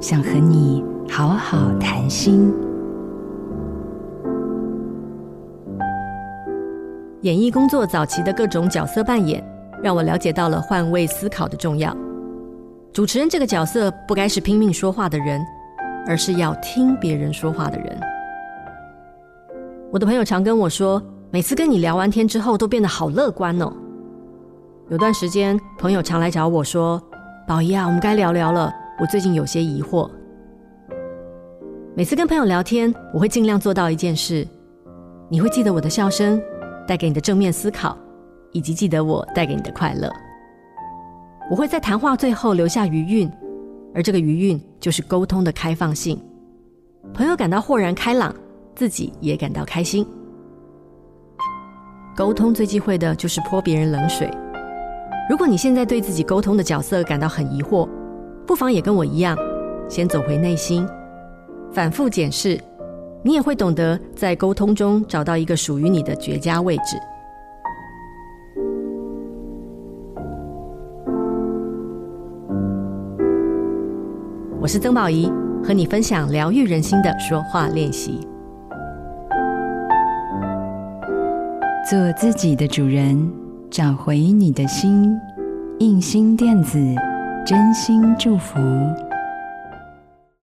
想和你好好谈心。演艺工作早期的各种角色扮演，让我了解到了换位思考的重要。主持人这个角色不该是拼命说话的人，而是要听别人说话的人。我的朋友常跟我说，每次跟你聊完天之后，都变得好乐观哦。有段时间，朋友常来找我说：“宝仪啊，我们该聊聊了。我最近有些疑惑。”每次跟朋友聊天，我会尽量做到一件事：你会记得我的笑声。带给你的正面思考，以及记得我带给你的快乐。我会在谈话最后留下余韵，而这个余韵就是沟通的开放性。朋友感到豁然开朗，自己也感到开心。沟通最忌讳的就是泼别人冷水。如果你现在对自己沟通的角色感到很疑惑，不妨也跟我一样，先走回内心，反复检视。你也会懂得在沟通中找到一个属于你的绝佳位置。我是曾宝仪，和你分享疗愈人心的说话练习。做自己的主人，找回你的心。印心电子，真心祝福。